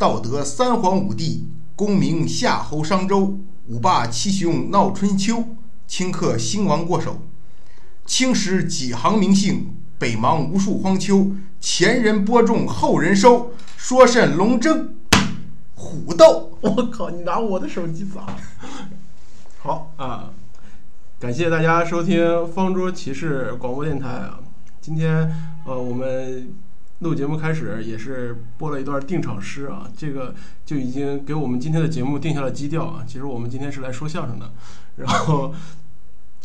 道德三皇五帝，功名夏侯商周，五霸七雄闹春秋，顷刻兴亡过手，青史几行名姓，北邙无数荒丘。前人播种，后人收，说甚龙争虎斗？我靠！你拿我的手机砸！好啊，感谢大家收听方桌骑士广播电台啊。今天呃，我们录节目开始也是播了一段定场诗啊，这个就已经给我们今天的节目定下了基调啊。其实我们今天是来说相声的，然后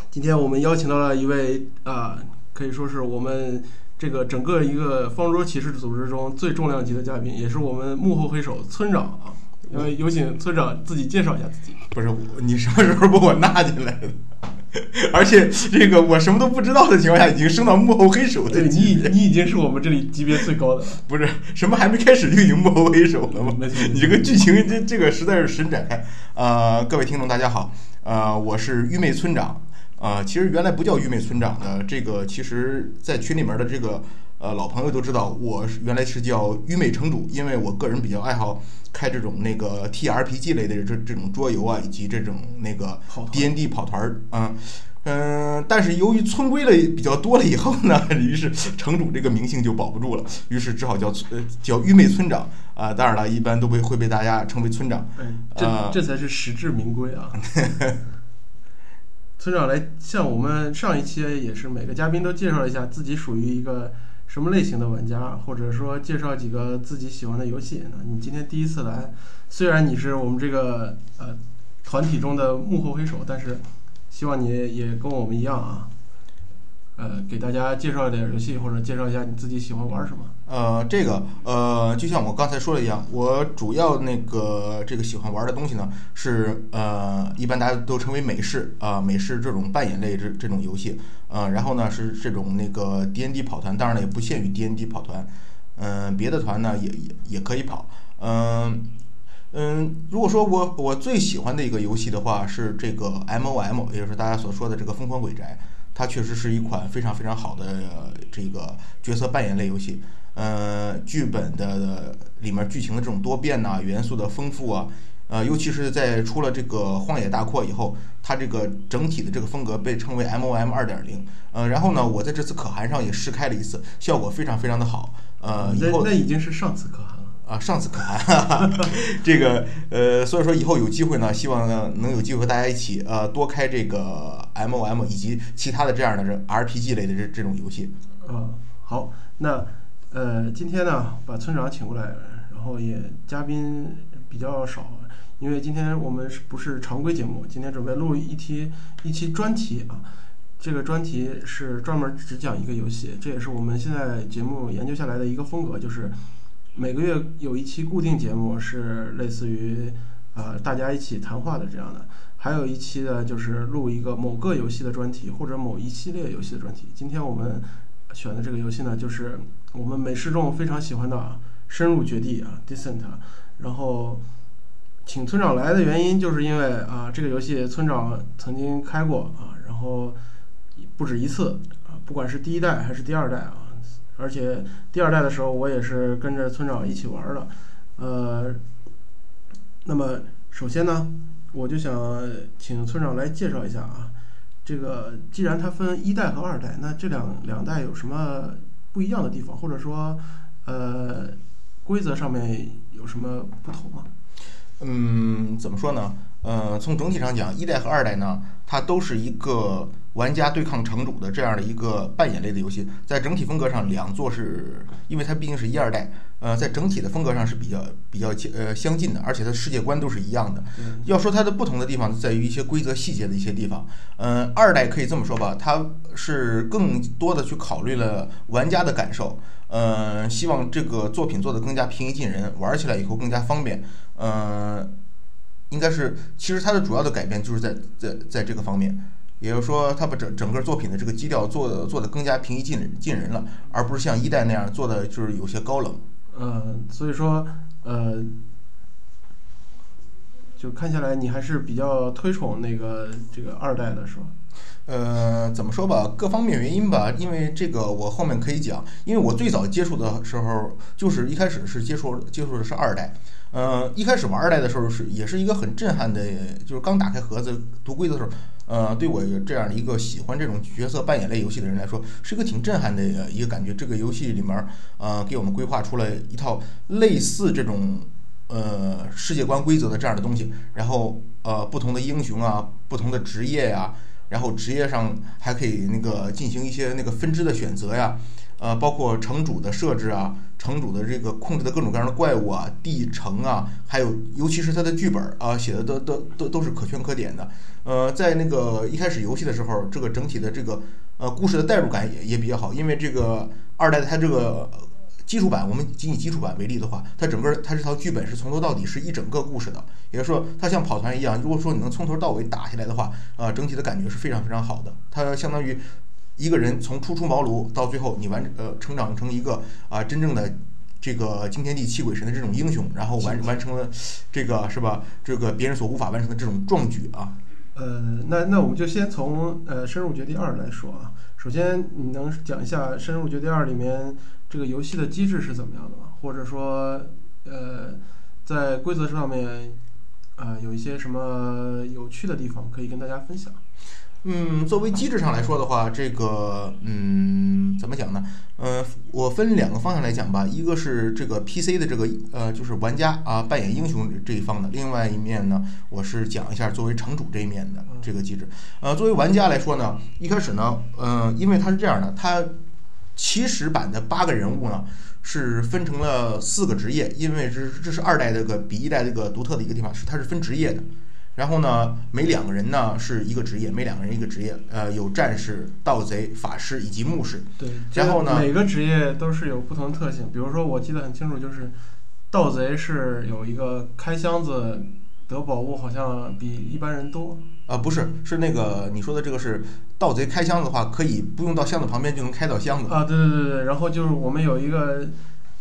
今天我们邀请到了一位啊，可以说是我们这个整个一个方桌骑士组织中最重量级的嘉宾，也是我们幕后黑手村长啊。呃，有请村长自己介绍一下自己。不是，你什么时候把我纳进来的？而且这个我什么都不知道的情况下，已经升到幕后黑手的对你级别已你已经是我们这里级别最高的了。不是什么还没开始就已经幕后黑手了吗？你这个剧情这这个实在是神展开。呃，各位听众大家好，呃，我是愚昧村长。呃，其实原来不叫愚昧村长的，这个其实在群里面的这个呃老朋友都知道，我原来是叫愚昧城主，因为我个人比较爱好开这种那个 T R P G 类的这这种桌游啊，以及这种那个 D N D 跑团儿啊。嗯，但是由于村规的比较多了以后呢，于是城主这个名姓就保不住了，于是只好叫村呃叫愚昧村长啊、当然了，一般都被会被大家称为村长。哎，这呃这才是实至名归啊！村长来像我们上一期也是每个嘉宾都介绍了一下自己属于一个什么类型的玩家，或者说介绍几个自己喜欢的游戏。那你今天第一次来，虽然你是我们这个呃团体中的幕后黑手，但是希望你也跟我们一样啊，呃，给大家介绍点游戏，或者介绍一下你自己喜欢玩什么。呃，这个呃，就像我刚才说的一样，我主要那个这个喜欢玩的东西呢，是呃，一般大家都称为美式啊、美式这种扮演类这这种游戏，呃，然后呢是这种那个 D N D 跑团，当然了也不限于 D N D 跑团，嗯、别的团呢也也也可以跑，嗯、嗯，如果说我我最喜欢的一个游戏的话是这个 M O M，也就是大家所说的这个疯狂鬼宅，它确实是一款非常非常好的、呃这个角色扮演类游戏。呃，剧本的里面剧情的这种多变呐、元素的丰富啊，呃，尤其是在出了这个荒野大阔以后，它这个整体的这个风格被称为 M O M 二点零。呃，然后呢，我在这次可汗上也试开了一次，效果非常非常的好。呃，以后那那已经是上次可汗了。啊，上次可汗，哈哈，这个呃，所以说以后有机会呢，希望呢能有机会和大家一起呃多开这个 M O M 以及其他的这样的这 R P G 类的这这种游戏。啊，好，那呃，今天呢，把村长请过来，然后也嘉宾比较少，因为今天我们是不是常规节目？今天准备录一期一期专题啊，这个专题是专门只讲一个游戏，这也是我们现在节目研究下来的一个风格，就是每个月有一期固定节目是类似于呃大家一起谈话的这样的。还有一期呢，就是录一个某个游戏的专题，或者某一系列游戏的专题。今天我们选的这个游戏呢，就是我们美式众非常喜欢的啊《深入绝地》啊，《Descent》。然后请村长来的原因，就是因为啊，这个游戏村长曾经开过啊，然后不止一次啊，不管是第一代还是第二代啊，而且第二代的时候，我也是跟着村长一起玩的。呃，那么首先呢，我就想请村长来介绍一下啊，这个既然它分一代和二代，那这两两代有什么不一样的地方，或者说呃规则上面有什么不同吗？嗯，怎么说呢？呃，从整体上讲，一代和二代呢，它都是一个玩家对抗城主的这样的一个扮演类的游戏。在整体风格上，两座是因为它毕竟是一二代，呃，在整体的风格上是比较比较呃相近的，而且它世界观都是一样的。要说它的不同的地方，在于一些规则细节的一些地方。嗯、二代可以这么说吧，它是更多的去考虑了玩家的感受，呃，希望这个作品做得更加平易近人，玩起来以后更加方便。嗯、应该是，其实它的主要的改变就是在在在这个方面，也就是说，他把整整个作品的这个基调做的做的更加平易近人近人了，而不是像一代那样做的就是有些高冷。呃，所以说呃，就看下来你还是比较推崇那个这个二代的是吧？呃，怎么说吧，各方面原因吧，因为这个我后面可以讲，因为我最早接触的时候，就是一开始是接触接触的是二代，呃，一开始玩二代的时候是也是一个很震撼的，就是刚打开盒子读规则的时候，呃，对我这样的一个喜欢这种角色扮演类游戏的人来说，是一个挺震撼的一个感觉。这个游戏里面，呃，给我们规划出了一套类似这种呃世界观规则的这样的东西，然后呃不同的英雄啊，不同的职业呀。然后职业上还可以那个进行一些那个分支的选择呀，呃，包括城主的设置啊，城主的这个控制的各种各样的怪物啊，地城啊，还有尤其是它的剧本啊，写的都都都都是可圈可点的。呃，在那个一开始游戏的时候，这个整体的这个呃故事的代入感也也比较好，因为这个二代它这个。基础版，我们仅以基础版为例的话，它整个它这套剧本是从头到底是一整个故事的，也就是说，它像跑团一样，如果说你能从头到尾打下来的话，啊，整体的感觉是非常非常好的。它相当于一个人从初出茅庐到最后你完呃成长成一个啊真正的这个惊天地泣鬼神的这种英雄，然后完完成了这个是吧？这个别人所无法完成的这种壮举啊。呃，那那我们就先从呃深入绝地二来说啊。首先，你能讲一下深入绝地二里面？这个游戏的机制是怎么样的吗？或者说，呃，在规则上面，啊，有一些什么有趣的地方可以跟大家分享？嗯，作为机制上来说的话，这个，嗯，怎么讲呢？呃，我分两个方向来讲吧。一个是这个 PC 的这个，呃，就是玩家啊扮演英雄这一方的；另外一面呢，我是讲一下作为城主这一面的这个机制。呃，作为玩家来说呢，一开始呢，嗯，因为它是这样的，它。起始版的八个人物呢，是分成了四个职业，因为这这是二代这个比一代这个独特的一个地方，是它是分职业的。然后呢，每两个人呢是一个职业，每两个人一个职业，呃，有战士、盗贼、法师以及牧师。对，然后呢，每个职业都是有不同特性。比如说，我记得很清楚，就是盗贼是有一个开箱子得宝物，好像比一般人多。啊，不是，是那个你说的这个是盗贼开箱子的话，可以不用到箱子旁边就能开到箱子。啊，对对对对，然后就是我们有一个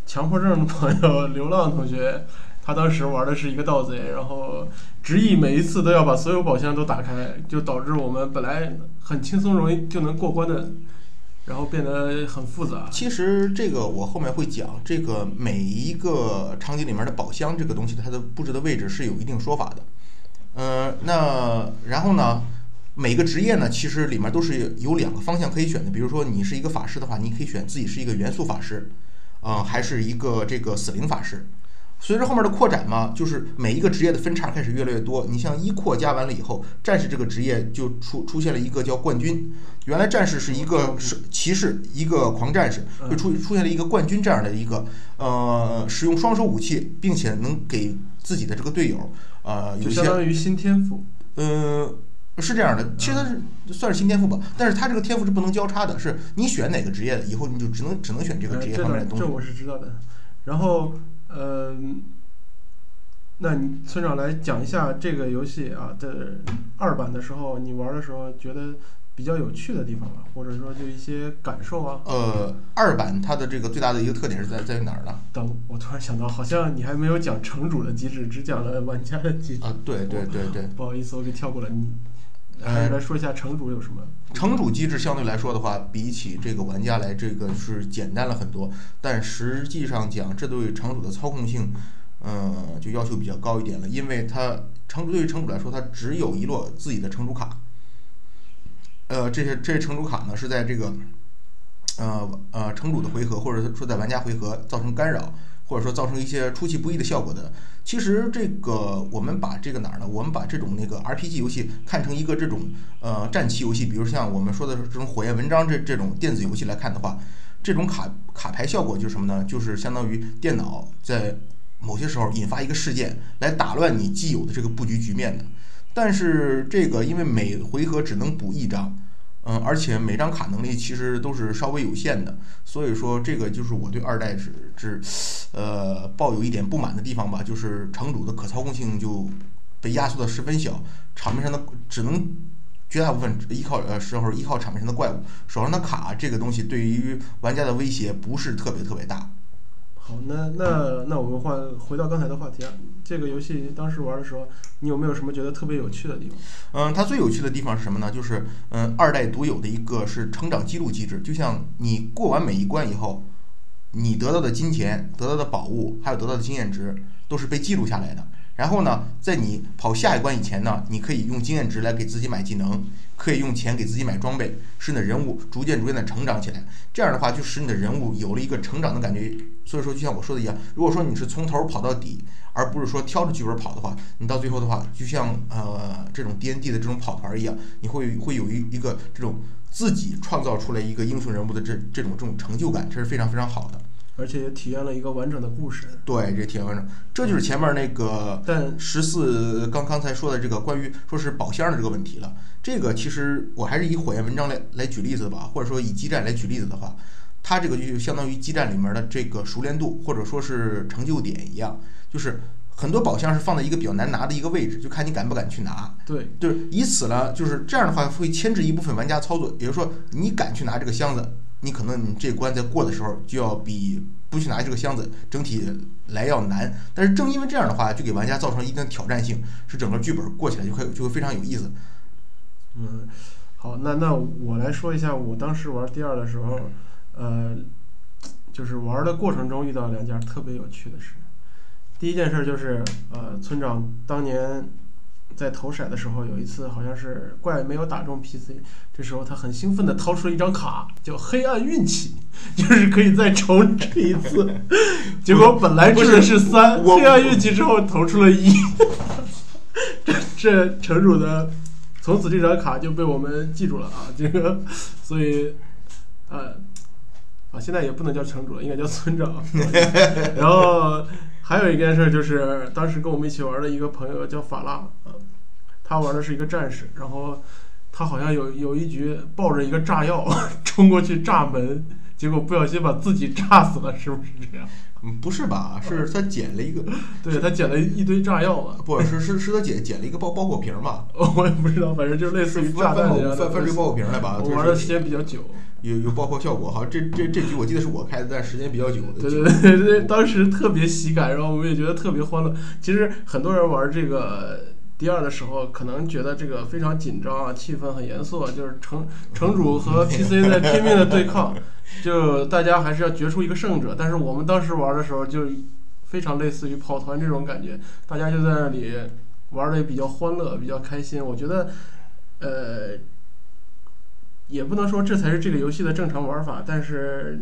强迫症的朋友，流浪同学，他当时玩的是一个盗贼，然后执意每一次都要把所有宝箱都打开，就导致我们本来很轻松容易就能过关的，然后变得很复杂。其实这个我后面会讲，这个每一个场景里面的宝箱这个东西，它的布置的位置是有一定说法的。嗯，那然后呢？每个职业呢，其实里面都是有两个方向可以选的。比如说，你是一个法师的话，你可以选自己是一个元素法师，啊，还是一个这个死灵法师。随着后面的扩展嘛，就是每一个职业的分叉开始越来越多。你像一扩加完了以后，战士这个职业就出出现了一个叫冠军。原来战士是一个是骑士，一个狂战士，就出出现了一个冠军这样的一个呃，使用双手武器，并且能给自己的这个队友。呃，有些相当于新天赋，嗯，是这样的，其实它是算是新天赋吧，但是它这个天赋是不能交叉的，是你选哪个职业，以后你就只能只能选这个职业方面的东西。这我是知道的。然后，呃，那你村长来讲一下这个游戏啊的二版的时候，你玩的时候觉得。比较有趣的地方吧，或者说就一些感受啊。呃，二版它的这个最大的一个特点是在在于哪儿呢？等我突然想到，好像你还没有讲城主的机制，只讲了玩家的机制。啊，对对对对。不好意思，我给跳过了。你还是来说一下城主有什么？城主机制相对来说的话，比起这个玩家来，这个是简单了很多。但实际上讲，这对城主的操控性，嗯，就要求比较高一点了。因为它城主对于城主来说，它只有一摞自己的城主卡。呃，这些这些城主卡呢，是在这个，呃呃城主的回合，或者说在玩家回合造成干扰，或者说造成一些出其不意的效果的。其实这个我们把这个哪儿呢？我们把这种那个 RPG 游戏看成一个这种呃战棋游戏，比如像我们说的这种火焰文章这这种电子游戏来看的话，这种卡卡牌效果就是什么呢？就是相当于电脑在某些时候引发一个事件来打乱你既有的这个布局局面的。但是这个因为每回合只能补一张，嗯，而且每张卡能力其实都是稍微有限的，所以说这个就是我对二代是是，呃，抱有一点不满的地方吧，就是城主的可操控性就被压缩的十分小，场面上的只能绝大部分依靠呃时候依靠场面上的怪物，手上的卡这个东西对于玩家的威胁不是特别特别大。好，那那那我们换回到刚才的话题啊，这个游戏当时玩的时候，你有没有什么觉得特别有趣的地方？嗯，它最有趣的地方是什么呢？就是嗯，二代独有的一个是成长记录机制，就像你过完每一关以后，你得到的金钱、得到的宝物，还有得到的经验值，都是被记录下来的。然后呢，在你跑下一关以前呢，你可以用经验值来给自己买技能，可以用钱给自己买装备，使你的人物逐渐逐渐的成长起来。这样的话，就使你的人物有了一个成长的感觉。所以说，就像我说的一样，如果说你是从头跑到底，而不是说挑着剧本跑的话，你到最后的话，就像呃这种 D N D 的这种跑团一样，你会会有一一个这种自己创造出来一个英雄人物的这这种这种成就感，这是非常非常好的。而且也体验了一个完整的故事。对，这体验完整，这就是前面那个但十四刚刚才说的这个关于说是宝箱的这个问题了。这个其实我还是以火焰文章来来举例子吧，或者说以基站来举例子的话，它这个就相当于基站里面的这个熟练度或者说是成就点一样，就是很多宝箱是放在一个比较难拿的一个位置，就看你敢不敢去拿。对，就是以此呢，就是这样的话会牵制一部分玩家操作，也就是说你敢去拿这个箱子。你可能你这关在过的时候就要比不去拿这个箱子整体来要难，但是正因为这样的话，就给玩家造成一定的挑战性，是整个剧本过起来就会就会非常有意思。嗯，好，那那我来说一下我当时玩第二的时候，呃，就是玩的过程中遇到两件特别有趣的事。第一件事就是，呃，村长当年在投骰的时候，有一次好像是怪没有打中 PC，这时候他很兴奋地掏出了一张卡，叫黑暗运气，就是可以再重置一次。结果本来掷的是三，黑暗运气之后投出了一，这这城主的。从此这张卡就被我们记住了啊，这个，所以，呃，啊，现在也不能叫城主了，应该叫村长。然后还有一件事就是，当时跟我们一起玩的一个朋友叫法拉，啊，他玩的是一个战士，然后他好像有有一局抱着一个炸药 冲过去炸门，结果不小心把自己炸死了，是不是这样？嗯，不是吧？是他捡了一个，对他捡了一堆炸药嘛，不是是是他捡捡了一个爆爆火瓶嘛？我也不知道，反正就类似于炸弹翻一样的翻翻出爆火瓶来吧？我玩的时间比较久。有有爆破效果，好像这这这局我记得是我开的，但时间比较久。对对对对，当时特别喜感，然后我们也觉得特别欢乐。其实很多人玩这个第二的时候，可能觉得这个非常紧张啊，气氛很严肃啊，就是城城主和 PC 在拼命的对抗，就大家还是要决出一个胜者。但是我们当时玩的时候，就非常类似于跑团这种感觉，大家就在那里玩的也比较欢乐，比较开心。我觉得，呃。也不能说这才是这个游戏的正常玩法，但是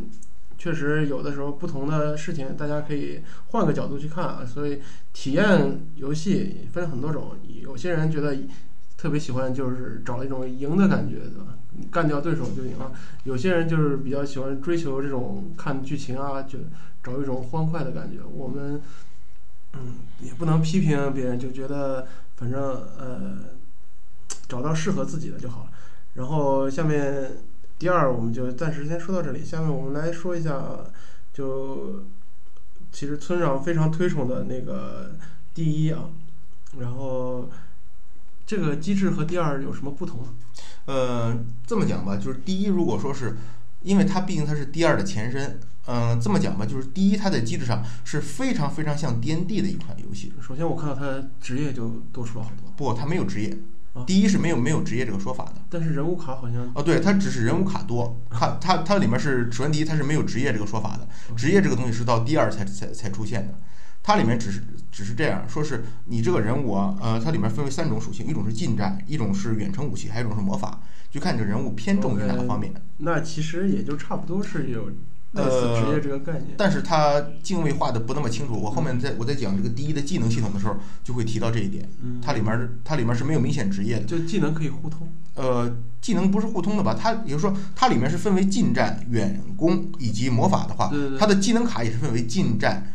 确实有的时候不同的事情，大家可以换个角度去看啊。所以体验游戏分很多种，有些人觉得特别喜欢就是找一种赢的感觉，对吧？干掉对手就赢了。有些人就是比较喜欢追求这种看剧情啊，就找一种欢快的感觉。我们嗯也不能批评别人，就觉得反正呃找到适合自己的就好了。然后下面第二，我们就暂时先说到这里。下面我们来说一下，就其实村长非常推崇的那个第一啊，然后这个机制和第二有什么不同？呃，这么讲吧，就是第一，如果说是因为它毕竟它是第二的前身，嗯、这么讲吧，就是第一它在机制上是非常非常像 D N D 的一款游戏。首先我看到它职业就多出了好多，不，它没有职业啊。第一是没有没有职业这个说法的。但是人物卡好像哦，对，它只是人物卡多，它它它里面是首先第一，它是没有职业这个说法的，职业这个东西是到第二才才才出现的。它里面只是只是这样说，是你这个人物啊，呃，它里面分为三种属性，一种是近战，一种是远程武器，还有一种是魔法，就看你这人物偏重于哪个方面。那其实也就差不多是有类似职业这个概念。但是它敬畏画的不那么清楚，我后面在我在讲这个第一的技能系统的时候，就会提到这一点。嗯它里面它里面是没有明显职业的，就技能可以互通。呃，技能不是互通的吧？它也就是说，它里面是分为近战、远攻以及魔法的话，对对对它的技能卡也是分为近战、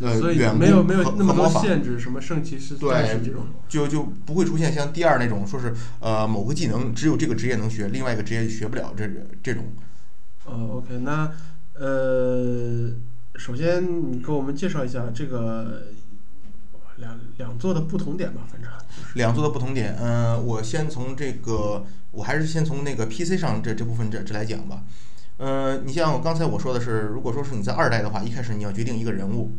呃所以远没有没有那么多限制，什么圣骑士、对战士这种。就就不会出现像第二那种说是呃某个技能只有这个职业能学，另外一个职业学不了这这种。哦，OK，那呃，首先你给我们介绍一下这个两两座的不同点吧，反正就是两座的不同点，嗯、我先从这个，我还是先从那个 PC 上这这部分这这来讲吧。呃，你像刚才我说的是，如果说是你在二代的话，一开始你要决定一个人物，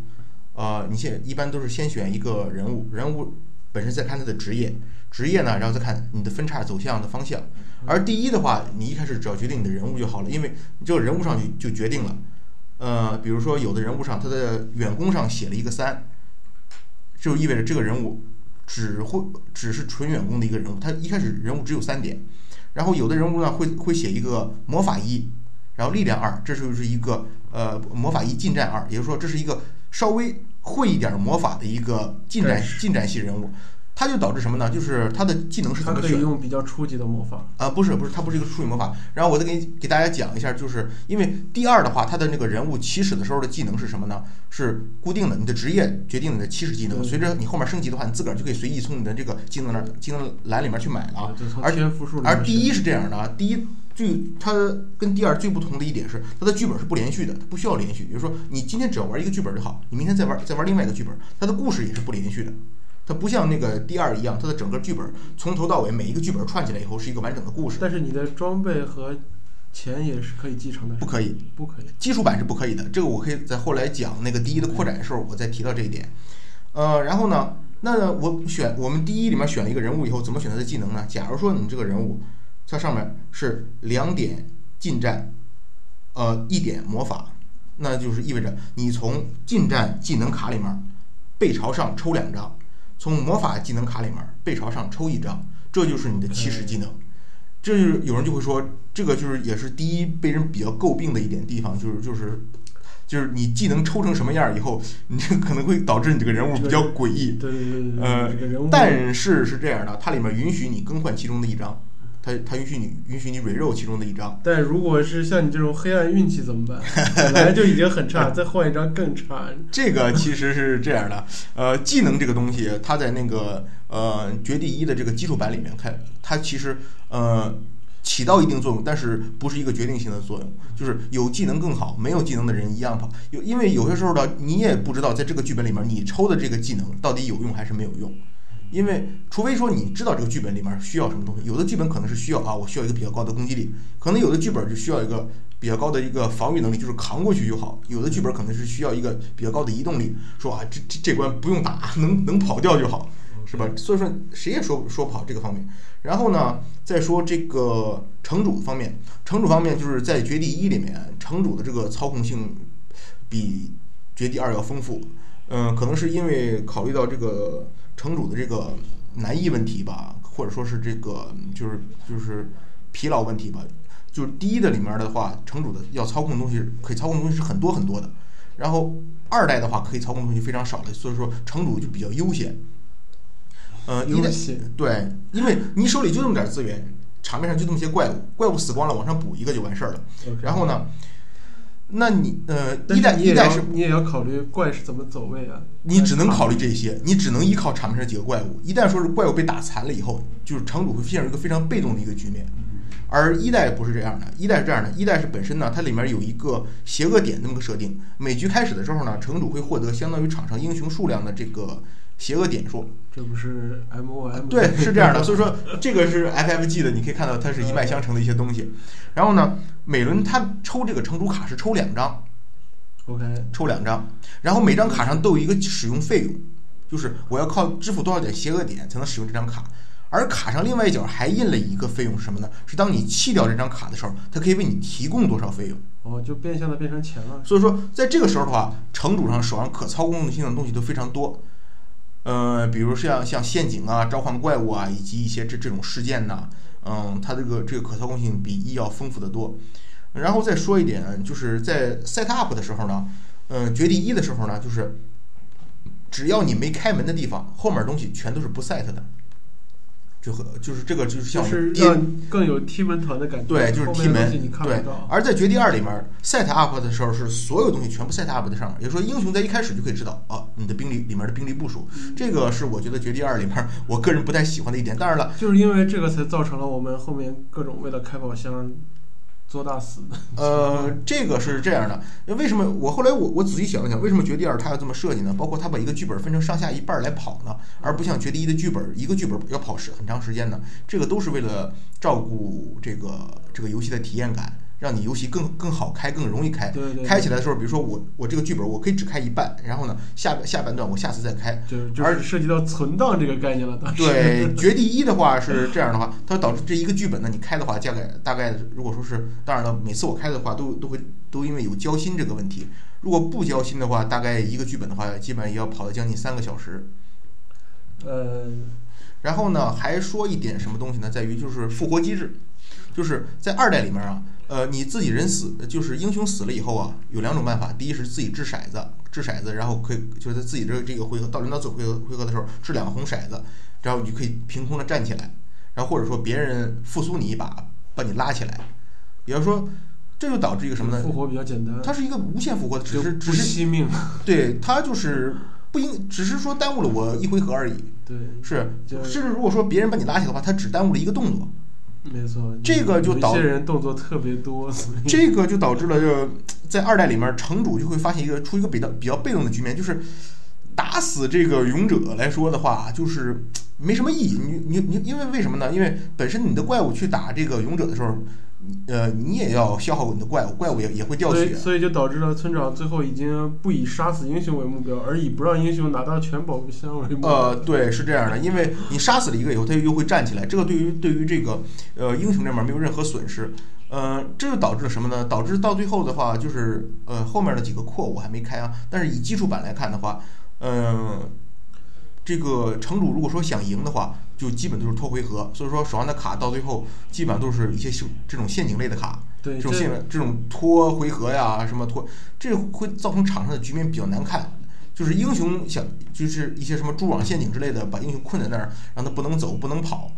呃，你现一般都是先选一个人物，人物本身再看他的职业，职业呢，然后再看你的分叉走向的方向。而第一的话，你一开始只要决定你的人物就好了，因为你这个人物上就就决定了。呃，比如说有的人物上他的远攻上写了一个三，就意味着这个人物只会只是纯远攻的一个人物，他一开始人物只有三点。然后有的人物呢会会写一个魔法一，然后力量二，这就是一个呃魔法一近战二，也就是说这是一个稍微会一点魔法的一个近战近战系人物。他就导致什么呢？就是他的技能是怎么选？它可以用比较初级的魔法啊，不是不是，他不是一个初级魔法。然后我再给给大家讲一下，就是因为第二的话，他的那个人物起始的时候的技能是什么呢？是固定的，你的职业决定你的起始技能。随着你后面升级的话，你自个儿就可以随意从你的这个技能栏技能栏里面去买了。而而第一是这样的，第一最它跟第二最不同的。一点是，它的剧本是不连续的，它不需要连续。比如说你今天只要玩一个剧本就好，你明天再玩再玩另外一个剧本，它的故事也是不连续的。它不像那个第二一样，它的整个剧本从头到尾每一个剧本串起来以后是一个完整的故事。但是你的。装备和钱也是可以继承的。不可以，不可以。基础版是不可以的，这个我可以在后来讲那个第一的扩展的时候，我再提到这一点。呃，然后呢，那我选我们第一里面选了一个人物以后，怎么选他的。技能呢？假如说你这个人物，它上面是两点近战，呃，一点魔法，那就是意味着你从近战技能卡里面背朝上抽两张。从魔法技能卡里面背朝上抽一张，这就是你的起始技能。这就是有人就会说，这个就是也是第一被人比较诟病的一点地方，就是就是就是你技能抽成什么样以后，你这可能会导致你这个人物比较诡异。对对对对。呃，但是是这样的，它里面允许你更换其中的一张。他他允许你允许你 reroll 其中的一张，但如果是像你这种黑暗运气怎么办？本来就已经很差，再换一张更差。这个其实是这样的，呃，技能这个东西，它在那个呃绝地一的这个基础版里面看，它其实呃起到一定作用，但是不是一个决定性的作用。就是有技能更好，没有技能的人一样跑。有因为有些时候呢，你也不知道在这个剧本里面你抽的这个技能到底有用还是没有用。因为，除非说你知道这个剧本里面需要什么东西，有的剧本可能是需要啊，我需要一个比较高的攻击力，可能有的剧本就需要一个比较高的一个防御能力，就是扛过去就好。有的剧本可能是需要一个比较高的移动力，说啊，这这这关不用打，能能跑掉就好，是吧？所以说谁也说说不好这个方面。然后呢，再说这个城主方面，城主方面就是在绝地一里面，城主的这个操控性比绝地二要丰富。嗯，可能是因为考虑到这个。城主的这个难易问题吧，或者说是这个就是就是疲劳问题吧。就是第一的里面的话，城主的要操控的东西可以操控的东西是很多很多的。然后二代的话，可以操控的东西非常少的，所以说城主就比较悠闲。呃，悠闲对，因为你手里就那么点资源，场面上就这么些怪物，怪物死光了，往上补一个就完事儿了。然后呢？那你呃，一代一代是你也要考虑怪是怎么走位啊？你只能考虑这些，你只能依靠场面上几个怪物。一旦说是怪物被打残了以后，就是城主会陷入一个非常被动的一个局面。而一代不是这样的，一代是这样的，一代是本身呢，它里面有一个邪恶点那么个设定。每局开始的时候呢，城主会获得相当于场上英雄数量的这个邪恶点数。这不是 M O M？对，是这样的。所以说这个是 F F G 的，你可以看到它是一脉相承的一些东西。然后呢？每轮他抽这个城主卡是抽两张，OK，抽两张，然后每张卡上都有一个使用费用，就是我要靠支付多少点邪恶点才能使用这张卡，而卡上另外一角还印了一个费用是什么呢？是当你弃掉这张卡的时候，它可以为你提供多少费用？哦，就变相的变成钱了。所以说，在这个时候的话，城主上手上可操控性的东西都非常多，呃，比如像像陷阱啊、召唤怪物啊，以及一些这这种事件呐。嗯，它这个这个可操控性比一要丰富的多。然后再说一点，就是在 set up 的时候呢，嗯，绝地一的时候呢，就是只要你没开门的地方，后面东西全都是不 set 的。就和就是这个就是像让更有踢门团的感觉。对，就是踢门。对。而在绝地二里面，set up 的时候是所有东西全部 set up 在上面，也就是说英雄在一开始就可以知道啊，你的兵力里面的兵力部署。这个是我觉得绝地二里面我个人不太喜欢的一点。当然了，就是因为这个才造成了我们后面各种为了开宝箱。做大死的，呃，这个是这样的，那为什么我后来我我仔细想了想，为什么绝地二它要这么设计呢？包括它把一个剧本分成上下一半来跑呢，而不像绝地一的剧本一个剧本要跑时很长时间呢？这个都是为了照顾这个这个游戏的体验感，让你游戏更更好开，更容易开。对对对开起来的时候，比如说我我这个剧本我可以只开一半，然后呢下下半段我下次再开。就就而是涉及到存档这个概念了，当时。对，绝地一的话是这样的话，它导致这一个剧本呢，你开的话，大概大概如果说是，当然了，每次我开的话都都会都因为有交心这个问题，如果不交心的话，大概一个剧本的话，基本上也要跑到将近三个小时。呃，然后呢，还说一点什么东西呢？在于就是复活机制，就是在二代里面啊，呃，你自己人死，就是英雄死了以后啊，有两种办法。第一是自己掷骰子，掷骰子，然后可以就是在自己这这个回合到轮到最后回合回合的时候掷两个红骰子，然后你就可以凭空的站起来，然后或者说别人复苏你一把，把你拉起来。也就是说，这就导致一个什么呢？复活比较简单，它是一个无限复活，只是只是惜命。对它就是不应，只是说耽误了我一回合而已。对，是，甚至如果说别人把你拉起来的话，他只耽误了一个动作，没错。这个就导有一些人动作特别多，这个就导致了就在二代里面，城主就会发现一个出一个比较比较被动的局面，就是打死这个勇者来说的话，就是没什么意义。你你你，因为为什么呢？因为本身你的怪物去打这个勇者的时候，呃，你也要消耗你的怪物，怪物也也会掉血。所以就导致了村长最后已经不以杀死英雄为目标，而以不让英雄拿到全宝箱为目标。呃，对，是这样的，因为你杀死了一个以后，他又会站起来，这个对于对于这个呃英雄这边没有任何损失，呃，这就导致了什么呢？导致到最后的话，就是呃后面的几个扩我还没开啊，但是以基础版来看的话，嗯、这个城主如果说想赢的话，就基本都是拖回合，所以说手上的卡到最后基本上都是一些这种陷阱类的卡，对，这种这陷这种拖回合呀，什么拖，这会造成场上的局面比较难看。就是英雄想，就是一些什么蛛网陷阱之类的，把英雄困在那儿，让他不能走，不能跑。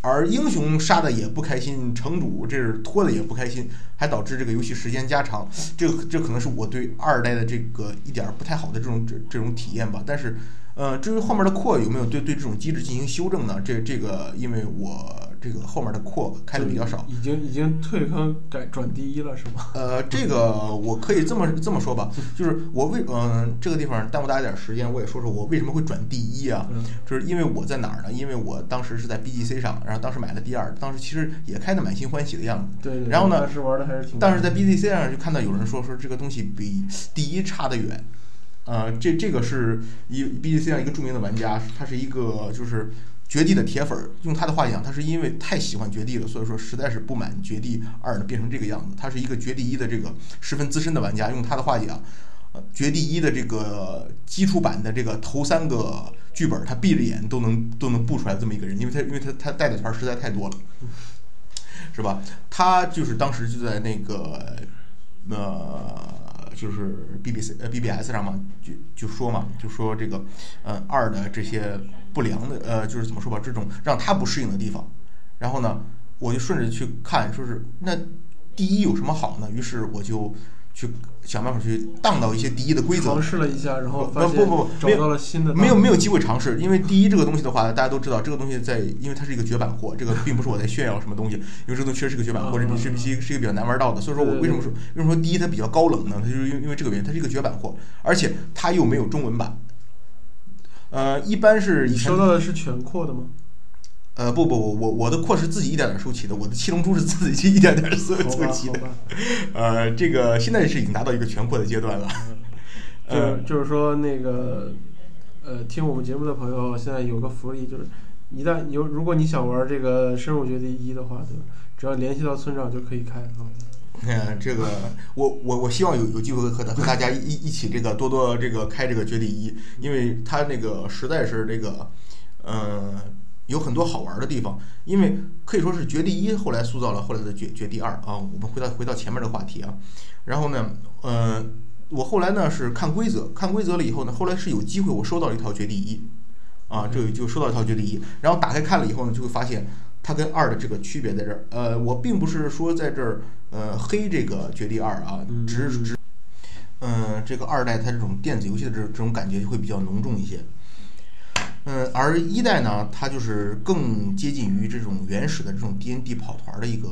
而英雄杀的也不开心，城主这是拖的也不开心，还导致这个游戏时间加长。这个这可能是我对二代的这个一点儿不太好的这种这这种体验吧。但是，呃，至于后面的扩有没有对对这种机制进行修正呢？这这个因为我这个后面的扩开的比较少，已经已经退坑改转第一了，是吗？呃，这个我可以这么这么说吧，就是我为嗯、这个地方耽误大家点时间，我也说说我为什么会转第一啊？嗯，就是因为我在哪儿呢？因为我当时是在 BGC 上，然后当时买了第二，当时其实也开的满心欢喜的样子。对对。然后呢当时玩的还是挺。但是在 BGC 上就看到有人说说这个东西比第一差得远，呃，这这个是一 BGC 上一个著名的玩家，他是一个就是绝地的铁粉儿，用他的话讲，他是因为太喜欢绝地了，所以说实在是不满绝地二呢变成这个样子。他是一个绝地一的这个十分资深的玩家，用他的话讲，呃，绝地一的这个基础版的这个头三个剧本，他闭着眼都能都能布出来这么一个人，因为他因为他他带的团实在太多了。是吧？他就是当时就在那个呃，就是 BBC 呃 BBS 上嘛，就就说嘛，就说这个呃二的这些不良的呃，就是怎么说吧，这种让他不适应的地方。然后呢，我就顺着去看，说是那第一有什么好呢？于是我就去想办法去荡到一些第一的规则尝。试了一下，然后不不不不找到了新的有没有没有机会尝试，因为第一这个东西的话，大家都知道，这个东西在，因为它是一个绝版货，这个并不是我在炫耀什么东西，因为这个东西确实是个绝版货，是是是一个比较难玩到的，所以说我为什么说为什么说第一它比较高冷呢？它就是因为因为这个原因，它是一个绝版货，而且它又没有中文版。呃，一般是以你前收到的是全扩的吗？呃不不不，我我的扩是自己一点点收齐的，我的七龙珠是自己一点点收收齐的。呃，这个现在是已经达到一个全扩的阶段了。就呃就是说那个呃，听我们节目的朋友现在有个福利，就是一旦有如果你想玩这个深入绝地一的话，对吧？只要联系到村长就可以开啊。嗯，这个我我我希望有有机会和和大家一一起这个多多这个开这个绝地一，因为它那个实在是这个，呃，有很多好玩的地方。因为可以说是绝地一后来塑造了后来的绝绝地二啊。我们回到回到前面的话题啊，然后呢，呃，我后来呢是看规则，看规则了以后呢，后来是有机会我收到了一套绝地一，啊，这就收到一套绝地一，然后打开看了以后呢，就会发现它跟二的这个区别在这儿。呃，我并不是说在这儿呃黑这个绝地二啊，嗯只是只，嗯、这个二代它这种电子游戏的这这种感觉就会比较浓重一些。嗯，而一代呢，它就是更接近于这种原始的这种 D N D 跑团的一个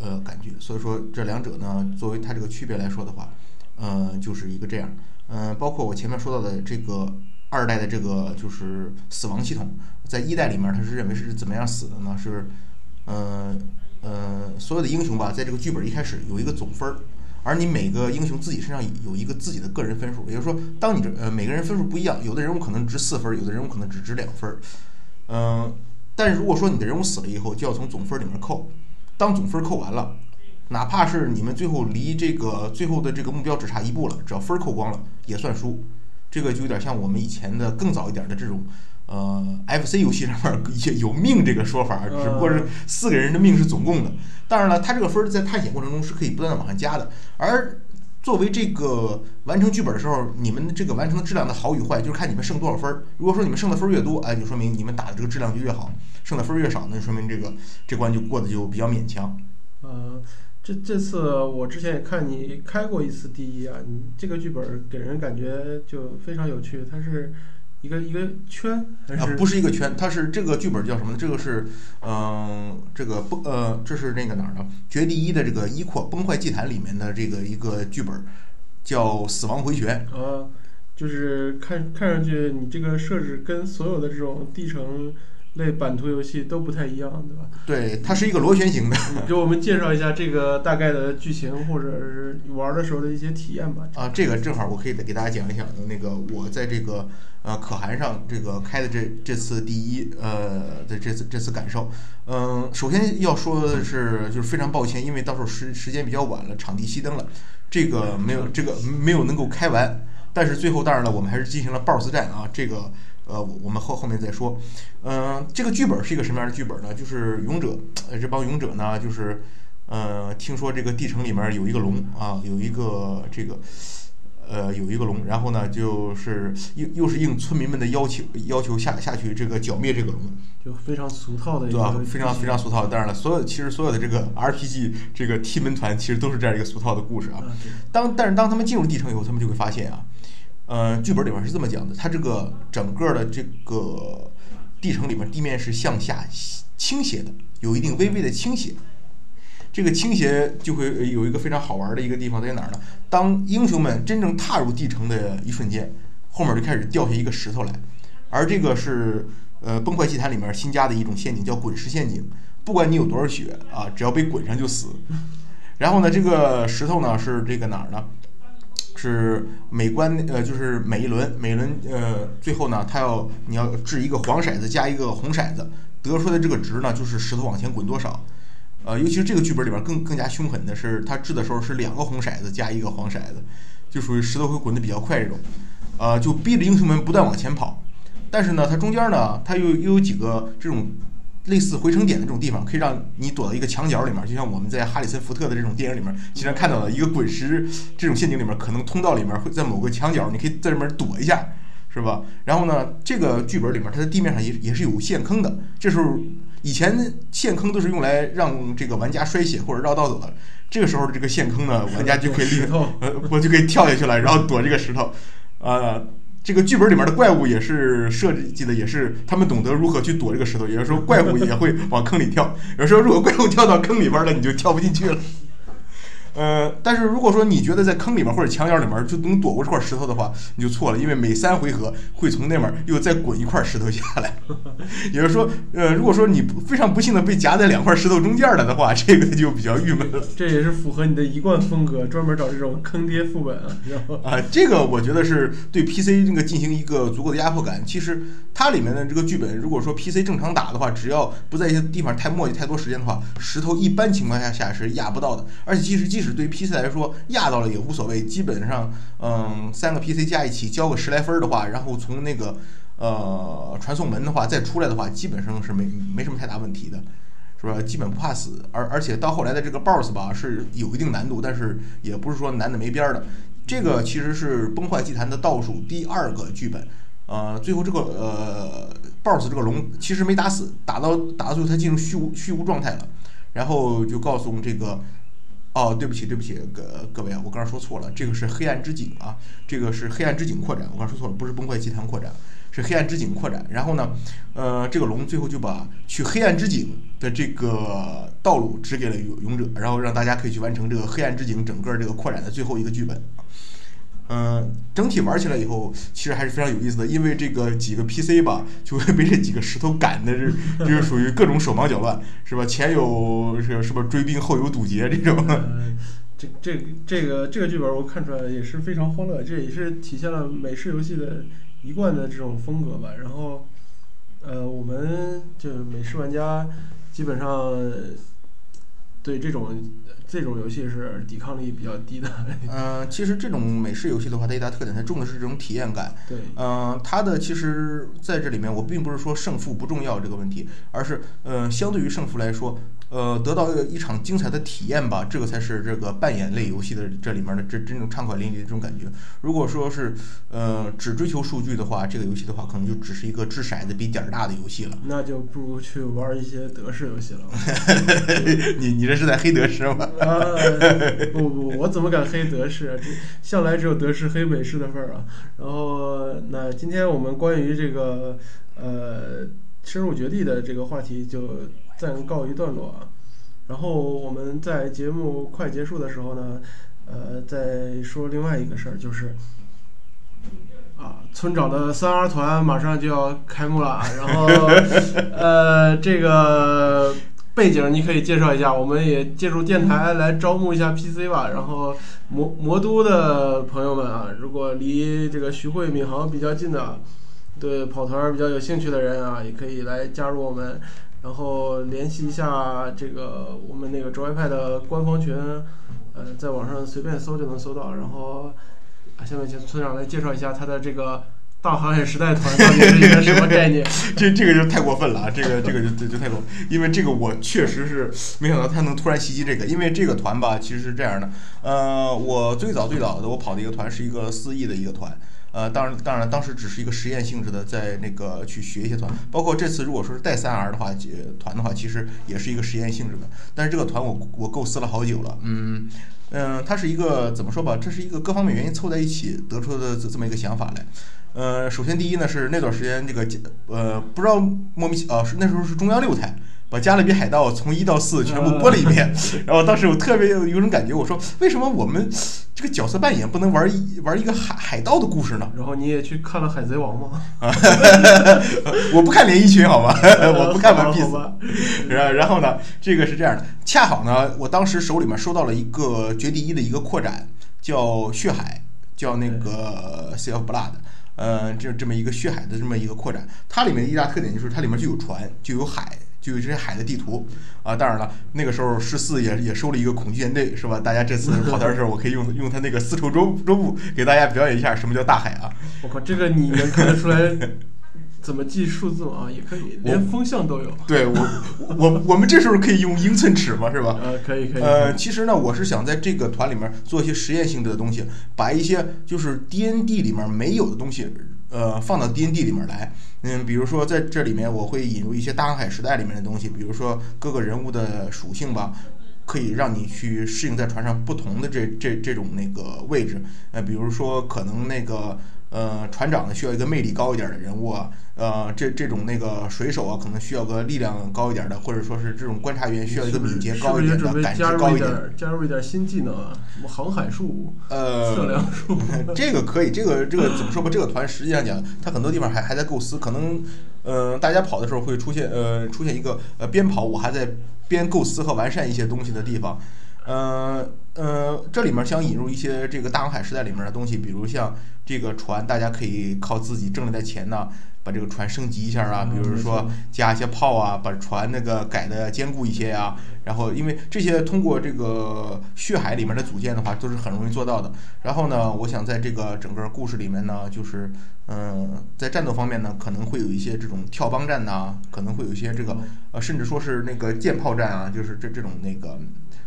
呃感觉，所以说这两者呢，作为它这个区别来说的话，呃，就是一个这样。嗯、包括我前面说到的这个二代的这个就是死亡系统，在一代里面它是认为是怎么样死的呢？是，呃呃，所有的英雄吧，在这个剧本一开始有一个总分儿，而你每个英雄自己身上有一个自己的个人分数，也就是说，当你这呃每个人分数不一样，有的人物可能值四分，有的人物可能只值两分，嗯，但是如果说你的人物死了以后，就要从总分里面扣，当总分扣完了，哪怕是你们最后离这个最后的这个目标只差一步了，只要分扣光了也算输，这个就有点像我们以前的更早一点的这种。呃，FC 游戏上面也有命这个说法，只不过是四个人的命是总共的。当然了，它这个分儿在探险过程中是可以不断的往上加的。而作为这个完成剧本的时候，你们这个完成的质量的好与坏，就是看你们剩多少分儿。如果说你们剩的分儿越多，哎，就说明你们打的这个质量就越好；剩的分儿越少，那就说明这个这关就过得就比较勉强。呃，这这次我之前也看你开过一次第一啊，你这个剧本给人感觉就非常有趣，它是。一个一个圈啊，不是一个圈，它是这个剧本叫什么呢？这个是，嗯，这个崩呃，这是那个哪儿的？绝地一的这个一扩崩坏祭坛里面的这个一个剧本，叫死亡回旋。啊，就是看看上去你这个设置跟所有的这种地城。类版图游戏都不太一样，对吧？对，它是一个螺旋形的。给我们介绍一下这个大概的剧情，或者是玩的时候的一些体验吧。啊，这个正好我可以给大家讲一讲。那个我在这个呃可汗上这个开的这这次第一呃的这次这次感受，嗯，首先要说的是，就是非常抱歉，因为到时候时时间比较晚了，场地熄灯了，这个没有这个没有能够开完。但是最后当然了，我们还是进行了 BOSS 战啊，这个。呃，我们后后面再说。嗯，这个剧本是一个什么样的剧本呢？就是勇者，呃，这帮勇者呢，就是，呃，听说这个地城里面有一个龙啊，有一个这个，呃，有一个龙，然后呢，就是又又是应村民们的要求，要求下下去这个剿灭这个龙，就非常俗套的，对吧？非常非常俗套。当然了，所有其实所有的这个 RPG 这个踢门团其实都是这样一个俗套的故事啊。当但是当他们进入地城以后，他们就会发现啊。呃，剧本里面是这么讲的，它这个整个的这个地城里面地面是向下倾斜的，有一定微微的倾斜。这个倾斜就会有一个非常好玩的一个地方在哪儿呢？当英雄们真正踏入地城的一瞬间，后面就开始掉下一个石头来，而这个是呃崩坏祭坛里面新加的一种陷阱，叫滚石陷阱。不管你有多少血啊，只要被滚上就死。然后呢，这个石头呢是这个哪儿呢？是每关呃，就是每一轮每一轮呃，最后呢，他要你要掷一个黄骰子加一个红骰子，得出的这个值呢，就是石头往前滚多少。呃，尤其是这个剧本里边更更加凶狠的是，他掷的时候是两个红骰子加一个黄骰子，就属于石头会滚得比较快这种，呃，就逼着英雄们不断往前跑。但是呢，它中间呢，它又又有几个这种。类似回程点的这种地方，可以让你躲到一个墙角里面，就像我们在哈里森福特的这种电影里面经常看到的一个滚石这种陷阱里面，可能通道里面会在某个墙角，你可以在里面躲一下，是吧？然后呢，这个剧本里面它的地面上也也是有陷坑的，这时候以前陷坑都是用来让这个玩家摔血或者绕道走的，这个时候这个陷坑呢，玩家就可以立 呃，我就可以跳下去了，然后躲这个石头，啊。这个剧本里面的怪物也是设计的，也是他们懂得如何去躲这个石头。也就是说怪物也会往坑里跳，有时候如果怪物跳到坑里边了，你就跳不进去了。呃，但是如果说你觉得在坑里面或者墙角里面就能躲过这块石头的话，你就错了，因为每三回合会从那边又再滚一块石头下来。也就是说，呃，如果说你非常不幸的被夹在两块石头中间了的话，这个就比较郁闷了。这也是符合你的一贯风格，专门找这种坑爹副本啊，啊，这个我觉得是对 PC 这个进行一个足够的压迫感。其实它里面的这个剧本，如果说 PC 正常打的话，只要不在一些地方太磨叽太多时间的话，石头一般情况下下是压不到的。而且即使即使是对 PC 来说压到了也无所谓，基本上，嗯，三个 PC 加一起交个十来分的话，然后从那个呃传送门的话再出来的话，基本上是没没什么太大问题的，是吧？基本不怕死。而而且到后来的这个 BOSS 吧是有一定难度，但是也不是说难的没边儿的。这个其实是崩坏祭坛的倒数第二个剧本，呃，最后这个呃 BOSS 这个龙其实没打死，打到打到最后他进入虚无虚无状态了，然后就告诉这个。哦，对不起，对不起，各各位啊，我刚才说错了，这个是黑暗之井啊，这个是黑暗之井扩展，我刚说错了，不是崩坏祭坛扩展，是黑暗之井扩展。然后呢，呃，这个龙最后就把去黑暗之井的这个道路指给了勇勇者，然后让大家可以去完成这个黑暗之井整个这个扩展的最后一个剧本。嗯，整体玩起来以后，其实还是非常有意思的，因为这个几个 PC 吧，就会被这几个石头赶的，是就是属于各种手忙脚乱，是吧？前有是是不追兵，后有堵截这种。这这这个这个剧本我看出来也是非常欢乐，这也是体现了美式游戏的一贯的这种风格吧。然后，呃，我们就美式玩家基本上对这种这种游戏是抵抗力比较低的。嗯，其实这种美式游戏的话，它一大特点，它重的是这种体验感。对，嗯，它的其实在这里面，我并不是说胜负不重要这个问题，而是，呃，相对于胜负来说，呃，得到一场精彩的体验吧，这个才是这个扮演类游戏的这里面的这真正畅快淋漓的这种感觉。如果说是，呃，只追求数据的话，这个游戏的话，可能就只是一个掷骰子比点儿大的游戏了。那就不如去玩一些德式游戏了。你你这是在黑德式吗？啊，不不，我怎么敢黑德式向来只有德式黑美式的份儿啊。然后，那今天我们关于这个呃深入绝地的这个话题就暂告一段落啊。然后我们在节目快结束的时候呢，呃，再说另外一个事儿，就是啊，村长的三 R 团马上就要开幕了，然后呃，这个背景你可以介绍一下，我们也借助电台来招募一下 PC 吧。然后魔魔都的朋友们啊，如果离这个徐汇闵行比较近的，对跑团比较有兴趣的人啊，也可以来加入我们。然后联系一下这个我们那个卓 iPad 的官方群，呃，在网上随便搜就能搜到。然后，啊，下面请村长来介绍一下他的这个大航海时代团到底是一个什么概念。这这个就太过分了啊！这个这个就就就太过，因为这个我确实是没想到他能突然袭击这个，因为这个团吧，其实是这样的，呃，我最早最早的我跑的一个团是一个四 E 的一个团。呃，当然，当然，当时只是一个实验性质的，在那个去学一些团，包括这次如果说是带三 R 的话，呃团的话，其实也是一个实验性质的。但是这个团我我构思了好久了，嗯嗯，它是一个怎么说吧，这是一个各方面原因凑在一起得出的这么一个想法来。呃，首先第一呢是那段时间这个呃不知道莫名其妙是那时候是中央六台。把《加勒比海盗》从一到四全部播了一遍，然后当时我特别有有种感觉，我说为什么我们这个角色扮演不能玩一玩一个海海盗的故事呢？然后你也去看了《海贼王》吗？啊，我不看连衣裙好吗？我不看 One Piece。然然后呢，这个是这样的，恰好呢，我当时手里面收到了一个绝地一的一个扩展，叫血海，叫那个 Sea of Blood，嗯，这这么一个血海的这么一个扩展，它里面一大特点就是它里面就有船，就有海。就有这些海的地图啊，当然了，那个时候十四也也收了一个恐惧舰队，是吧？大家这次跑团的时候，我可以用用他那个丝绸周周部给大家表演一下什么叫大海啊！我靠，这个你能看得出来怎么记数字吗？也可以，连风向都有。对我我我们这时候可以用英寸尺吗？是吧？呃，可以可以。呃，其实呢，我是想在这个团里面做一些实验性质的东西，把一些就是 D N D 里面没有的东西。呃，放到 D N D 里面来，嗯，比如说在这里面我会引入一些大航海时代里面的东西，比如说各个人物的属性吧，可以让你去适应在船上不同的这这这种那个位置，呃，比如说可能那个。呃，船长呢需要一个魅力高一点的人物啊，呃，这这种那个水手啊，可能需要个力量高一点的，或者说是这种观察员需要一个敏捷高一点的，感知高一点，加入一点新技能啊，什么航海术、呃，测量术，这个可以，这个这个怎么说吧？这个团实际上讲，它很多地方还还在构思，可能，呃，大家跑的时候会出现呃出现一个呃边跑我还在边构思和完善一些东西的地方。呃呃，这里面想引入一些这个大航海时代里面的东西，比如像这个船，大家可以靠自己挣来的钱呢，把这个船升级一下啊，比如说加一些炮啊，把船那个改的坚固一些呀。然后，因为这些通过这个血海里面的组件的话，都是很容易做到的。然后呢，我想在这个整个故事里面呢，就是嗯，在战斗方面呢，可能会有一些这种跳帮战呐，可能会有一些这个呃，甚至说是那个舰炮战啊，就是这这种那个。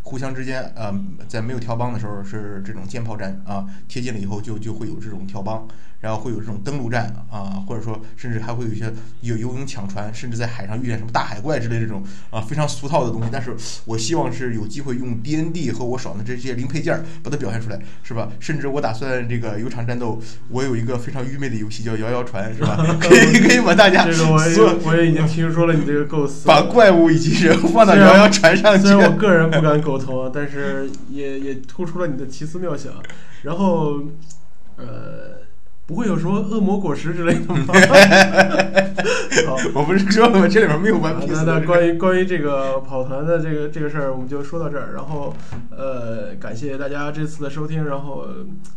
互相之间，呃，在没有跳帮的时候是这种舰炮战啊，贴近了以后就就会有这种跳帮，然后会有这种登陆战啊，或者说甚至还会有一些有游泳抢船，甚至在海上遇见什么大海怪之类这种啊非常俗套的东西。但是我希望是有机会用 D N D 和我手上的这些零配件把它表现出来，是吧？甚至我打算这个有场战斗，我有一个非常愚昧的游戏叫摇摇船，是吧？可以可以把大家这个我也我也已经听说了你这个构思，把怪物以及人物放到摇摇船上去。虽然我个人不敢苟。头，但是也也突出了你的奇思妙想。然后，呃，不会有什么恶魔果实之类的吗？好，我不是说了吗？这里面没有啊 One 那 Piece 那关于关于这个跑团的这个这个事儿，我们就说到这儿。然后，呃，感谢大家这次的收听。然后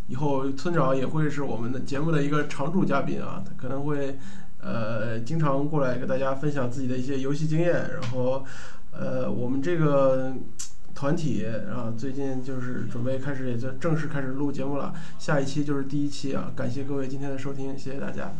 以后村长也会是我们的节目的一个常驻嘉宾啊，他可能会呃经常过来给大家分享自己的一些游戏经验。然后，呃，我们这个团体啊，最近就是准备开始也就正式开始录节目了。下一期就是第一期啊，感谢各位今天的收听，谢谢大家。